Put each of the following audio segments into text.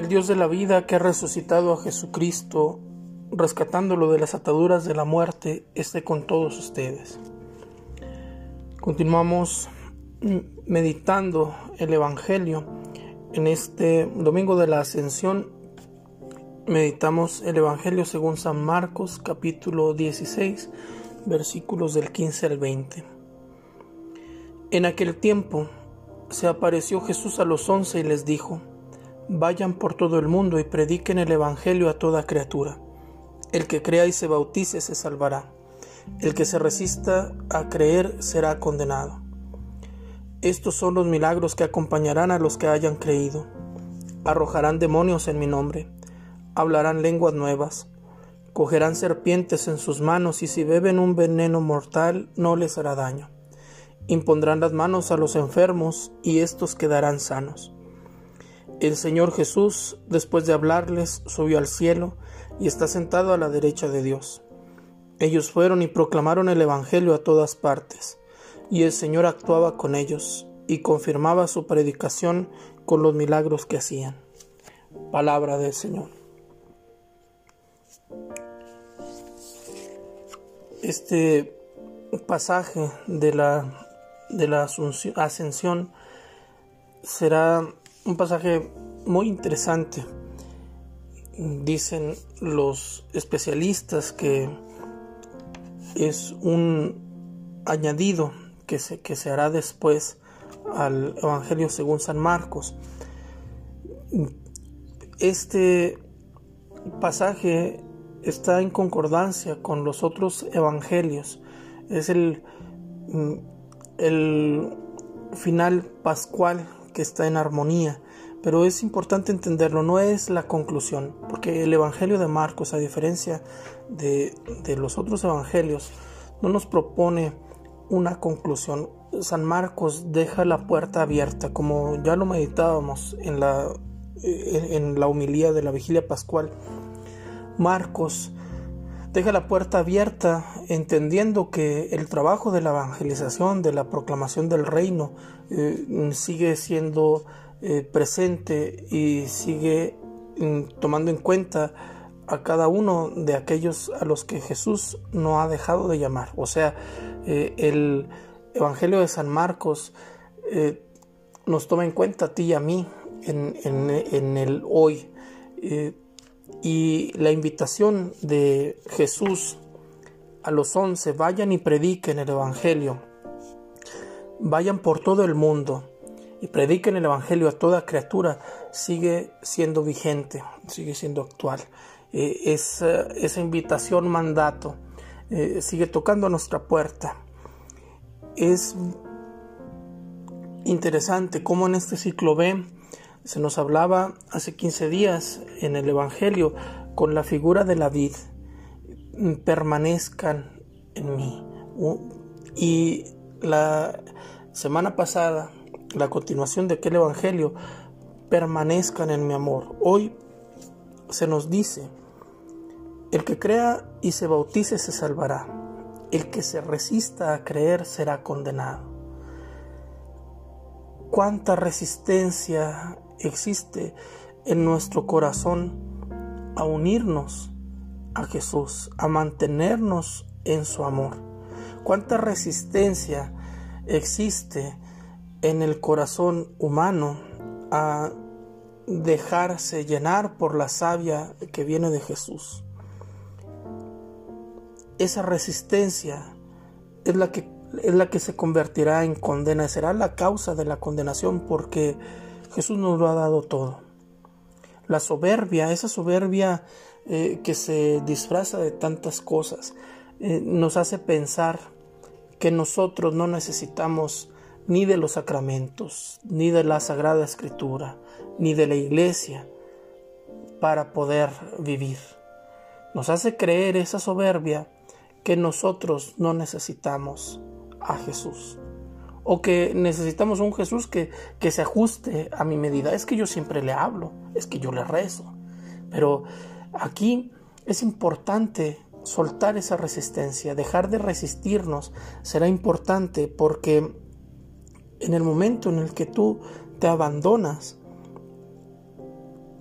El Dios de la vida que ha resucitado a Jesucristo, rescatándolo de las ataduras de la muerte, esté con todos ustedes. Continuamos meditando el Evangelio. En este domingo de la Ascensión meditamos el Evangelio según San Marcos capítulo 16 versículos del 15 al 20. En aquel tiempo se apareció Jesús a los once y les dijo, Vayan por todo el mundo y prediquen el Evangelio a toda criatura. El que crea y se bautice se salvará. El que se resista a creer será condenado. Estos son los milagros que acompañarán a los que hayan creído. Arrojarán demonios en mi nombre, hablarán lenguas nuevas, cogerán serpientes en sus manos y si beben un veneno mortal no les hará daño. Impondrán las manos a los enfermos y éstos quedarán sanos. El Señor Jesús, después de hablarles, subió al cielo y está sentado a la derecha de Dios. Ellos fueron y proclamaron el Evangelio a todas partes, y el Señor actuaba con ellos y confirmaba su predicación con los milagros que hacían. Palabra del Señor. Este pasaje de la, de la ascensión será un pasaje muy interesante. Dicen los especialistas que es un añadido que se, que se hará después al Evangelio según San Marcos. Este pasaje está en concordancia con los otros evangelios. Es el, el final pascual está en armonía, pero es importante entenderlo, no es la conclusión, porque el Evangelio de Marcos, a diferencia de, de los otros Evangelios, no nos propone una conclusión. San Marcos deja la puerta abierta, como ya lo meditábamos en la, en, la humilía de la vigilia pascual. Marcos deja la puerta abierta entendiendo que el trabajo de la evangelización, de la proclamación del reino, eh, sigue siendo eh, presente y sigue mm, tomando en cuenta a cada uno de aquellos a los que Jesús no ha dejado de llamar. O sea, eh, el Evangelio de San Marcos nos toma en cuenta a ti y a mí en, en el hoy y la invitación de Jesús a los once, vayan y prediquen el Evangelio, vayan por todo el mundo y prediquen el Evangelio a toda criatura, sigue siendo vigente, sigue siendo actual. Eh, esa, esa, invitación, mandato, eh, sigue tocando a nuestra puerta. Es interesante cómo en este ciclo B se nos hablaba hace 15 días en el Evangelio con la figura de la vid. Permanezcan en mí. Y la semana pasada, la continuación de aquel Evangelio, permanezcan en mi amor. Hoy se nos dice, el que crea y se bautice se salvará. El que se resista a creer será condenado. Cuánta resistencia existe en nuestro corazón a unirnos a Jesús, a mantenernos en su amor. Cuánta resistencia existe en el corazón humano a dejarse llenar por la savia que viene de Jesús. Esa resistencia es la que, es la que se convertirá en condena, será la causa de la condenación porque Jesús nos lo ha dado todo. La soberbia, esa soberbia eh, que se disfraza de tantas cosas, eh, nos hace pensar que nosotros no necesitamos ni de los sacramentos, ni de la Sagrada Escritura, ni de la iglesia para poder vivir. Nos hace creer esa soberbia que nosotros no necesitamos a Jesús o que necesitamos un Jesús que, que se ajuste a mi medida. Es que yo siempre le hablo, es que yo le rezo. Pero aquí es importante soltar esa resistencia, dejar de resistirnos será importante porque en el momento en el que tú te abandonas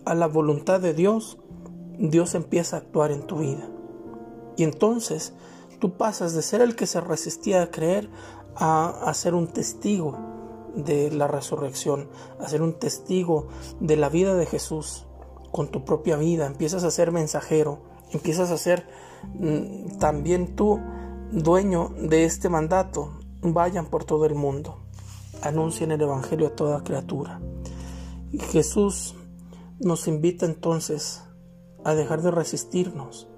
a la voluntad de Dios, Dios empieza a actuar en tu vida. Y entonces tú pasas de ser el que se resistía a creer a, ser un testigo de la resurrección, a ser un testigo de la vida de Jesús con tu propia vida. Empiezas a ser mensajero, empiezas a ser mm, también tú dueño de este mandato. Vayan por todo el mundo, anuncien el Evangelio a toda criatura. Y Jesús nos invita entonces a dejar de resistirnos,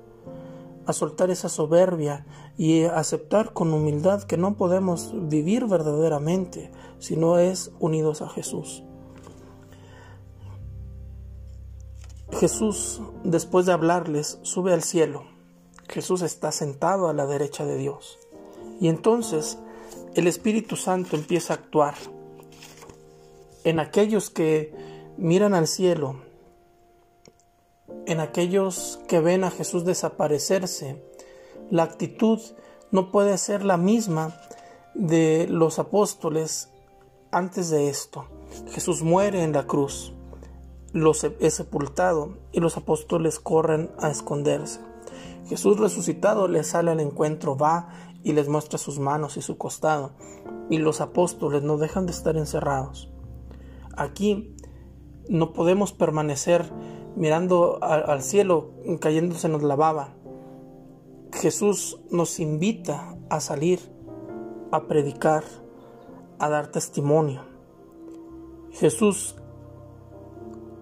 a soltar esa soberbia y aceptar con humildad que no podemos vivir verdaderamente si no es unidos a Jesús. Jesús, después de hablarles, sube al cielo. Jesús está sentado a la derecha de Dios. Y entonces el Espíritu Santo empieza a actuar en aquellos que miran al cielo en aquellos que ven a Jesús desaparecerse, la actitud no puede ser la misma de los apóstoles antes de esto. Jesús muere en la cruz, los es sepultado y los apóstoles corren a esconderse. Jesús resucitado les sale al encuentro, va y les muestra sus manos y su costado, y los apóstoles no dejan de estar encerrados. Aquí no podemos permanecer mirando al cielo, cayéndose nos la baba. Jesús nos invita a salir, a predicar, a dar testimonio. Jesús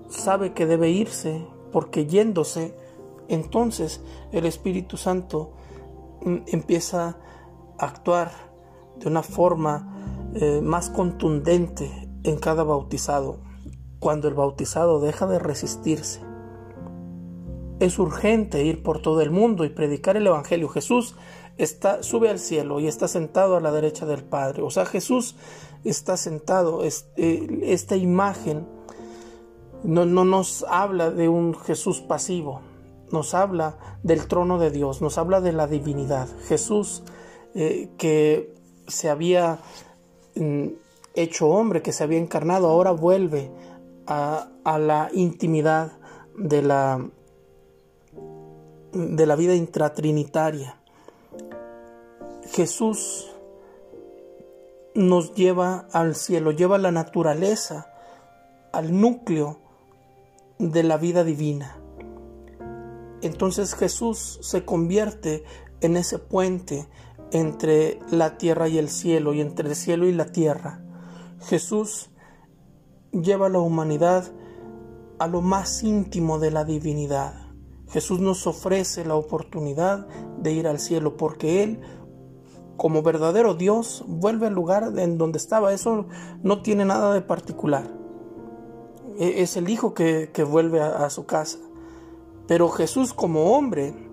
sabe que debe irse porque yéndose, entonces el Espíritu Santo mm, empieza a actuar de una forma eh, más contundente en cada bautizado cuando el bautizado deja de resistirse. Es urgente ir por todo el mundo y predicar el Evangelio. Jesús está, sube al cielo y está sentado a la derecha del Padre. O sea, Jesús está sentado. Eh, esta imagen no, no nos habla de un Jesús pasivo, nos habla del trono de Dios, nos habla de la divinidad. Jesús eh, que se había mm, hecho hombre, que se había encarnado, ahora vuelve a, la intimidad de la, de la vida intratrinitaria. Jesús nos lleva al cielo, lleva la naturaleza al núcleo de la vida divina. Entonces Jesús se convierte en ese puente entre la tierra y el cielo y entre el cielo y la tierra. Jesús lleva a la humanidad a lo más íntimo de la divinidad. Jesús nos ofrece la oportunidad de ir al cielo porque Él, como verdadero Dios, vuelve al lugar en donde estaba. Eso no tiene nada de particular. E-, es el Hijo que, vuelve a su casa. Pero Jesús como hombre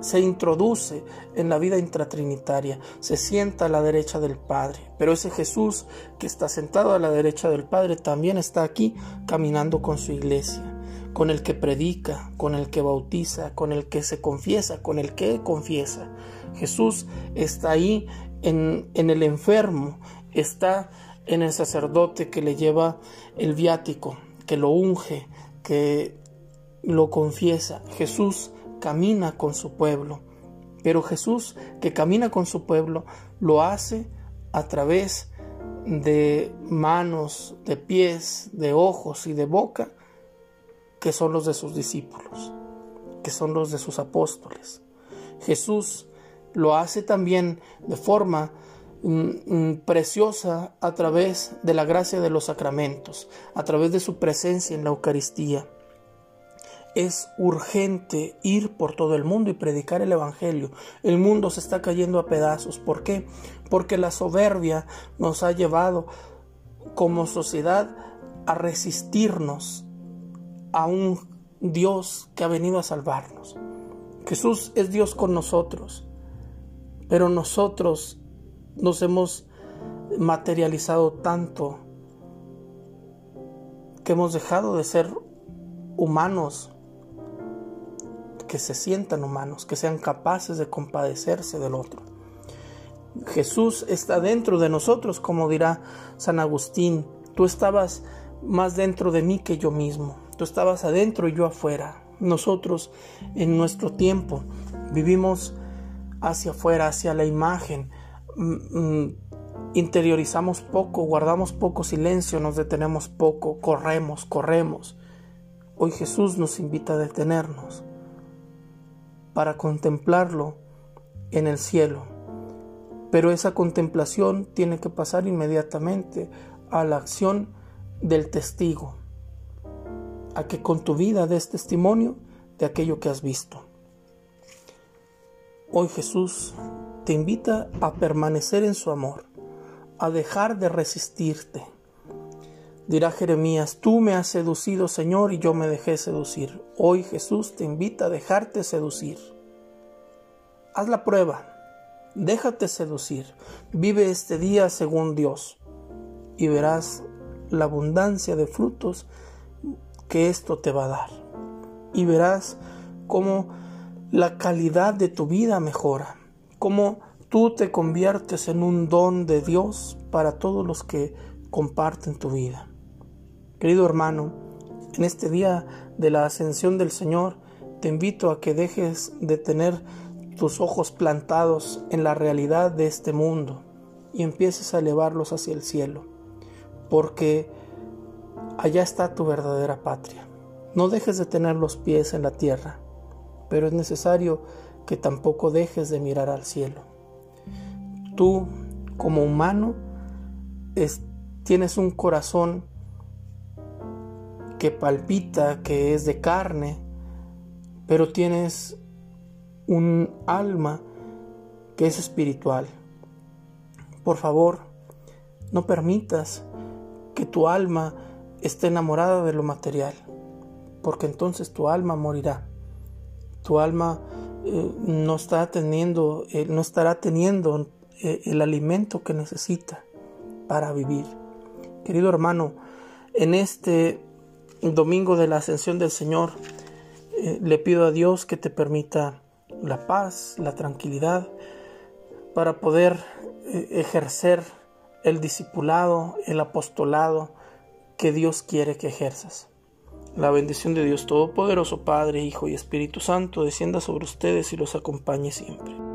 se introduce en la vida intratrinitaria, se sienta a la derecha del Padre. Pero ese Jesús que está sentado a la derecha del Padre también está aquí caminando con su iglesia, con el que predica, con el que bautiza, con el que se confiesa, con el que confiesa. Jesús está ahí en, el enfermo, está en el sacerdote que le lleva el viático, que lo unge, que lo confiesa. Jesús camina con su pueblo. Pero Jesús, que camina con su pueblo, lo hace a través de manos, de pies, de ojos y de boca, que son los de sus discípulos, que son los de sus apóstoles. Jesús lo hace también de forma mm, mm, preciosa a través de la gracia de los sacramentos, a través de su presencia en la Eucaristía es urgente ir por todo el mundo y predicar el Evangelio. El mundo se está cayendo a pedazos. ¿Por qué? Porque la soberbia nos ha llevado como sociedad a resistirnos a un Dios que ha venido a salvarnos. Jesús es Dios con nosotros, pero nosotros nos hemos materializado tanto que hemos dejado de ser humanos que se sientan humanos, que sean capaces de compadecerse del otro. Jesús está dentro de nosotros, como dirá San Agustín, tú estabas más dentro de mí que yo mismo. Tú estabas adentro y yo afuera. Nosotros en nuestro tiempo vivimos hacia afuera, hacia la imagen. Mm, mm, interiorizamos poco, guardamos poco silencio, nos detenemos poco, corremos, corremos. Hoy Jesús nos invita a detenernos para contemplarlo en el cielo. Pero esa contemplación tiene que pasar inmediatamente a la acción del testigo, a que con tu vida des testimonio de aquello que has visto. Hoy Jesús te invita a permanecer en su amor, a dejar de resistirte. Dirá Jeremías, tú me has seducido Señor y yo me dejé seducir. Hoy Jesús te invita a dejarte seducir. Haz la prueba, déjate seducir, vive este día según Dios y verás la abundancia de frutos que esto te va a dar. Y verás cómo la calidad de tu vida mejora, cómo tú te conviertes en un don de Dios para todos los que comparten tu vida. Querido hermano, en este día de la ascensión del Señor, te invito a que dejes de tener tus ojos plantados en la realidad de este mundo y empieces a elevarlos hacia el cielo, porque allá está tu verdadera patria. No dejes de tener los pies en la tierra, pero es necesario que tampoco dejes de mirar al cielo. Tú, como humano, tienes un corazón que palpita, que es de carne, pero tienes un alma que es espiritual. Por favor, no permitas que tu alma esté enamorada de lo material, porque entonces tu alma morirá. Tu alma eh, no, está teniendo, eh, no estará teniendo eh, el alimento que necesita para vivir. Querido hermano, en este domingo de la ascensión del Señor, le pido a Dios que te permita la paz, la tranquilidad, para poder ejercer el discipulado, el apostolado, que Dios quiere que ejerzas. La bendición de Dios Todopoderoso, Padre, Hijo y Espíritu Santo, descienda sobre ustedes y los acompañe siempre.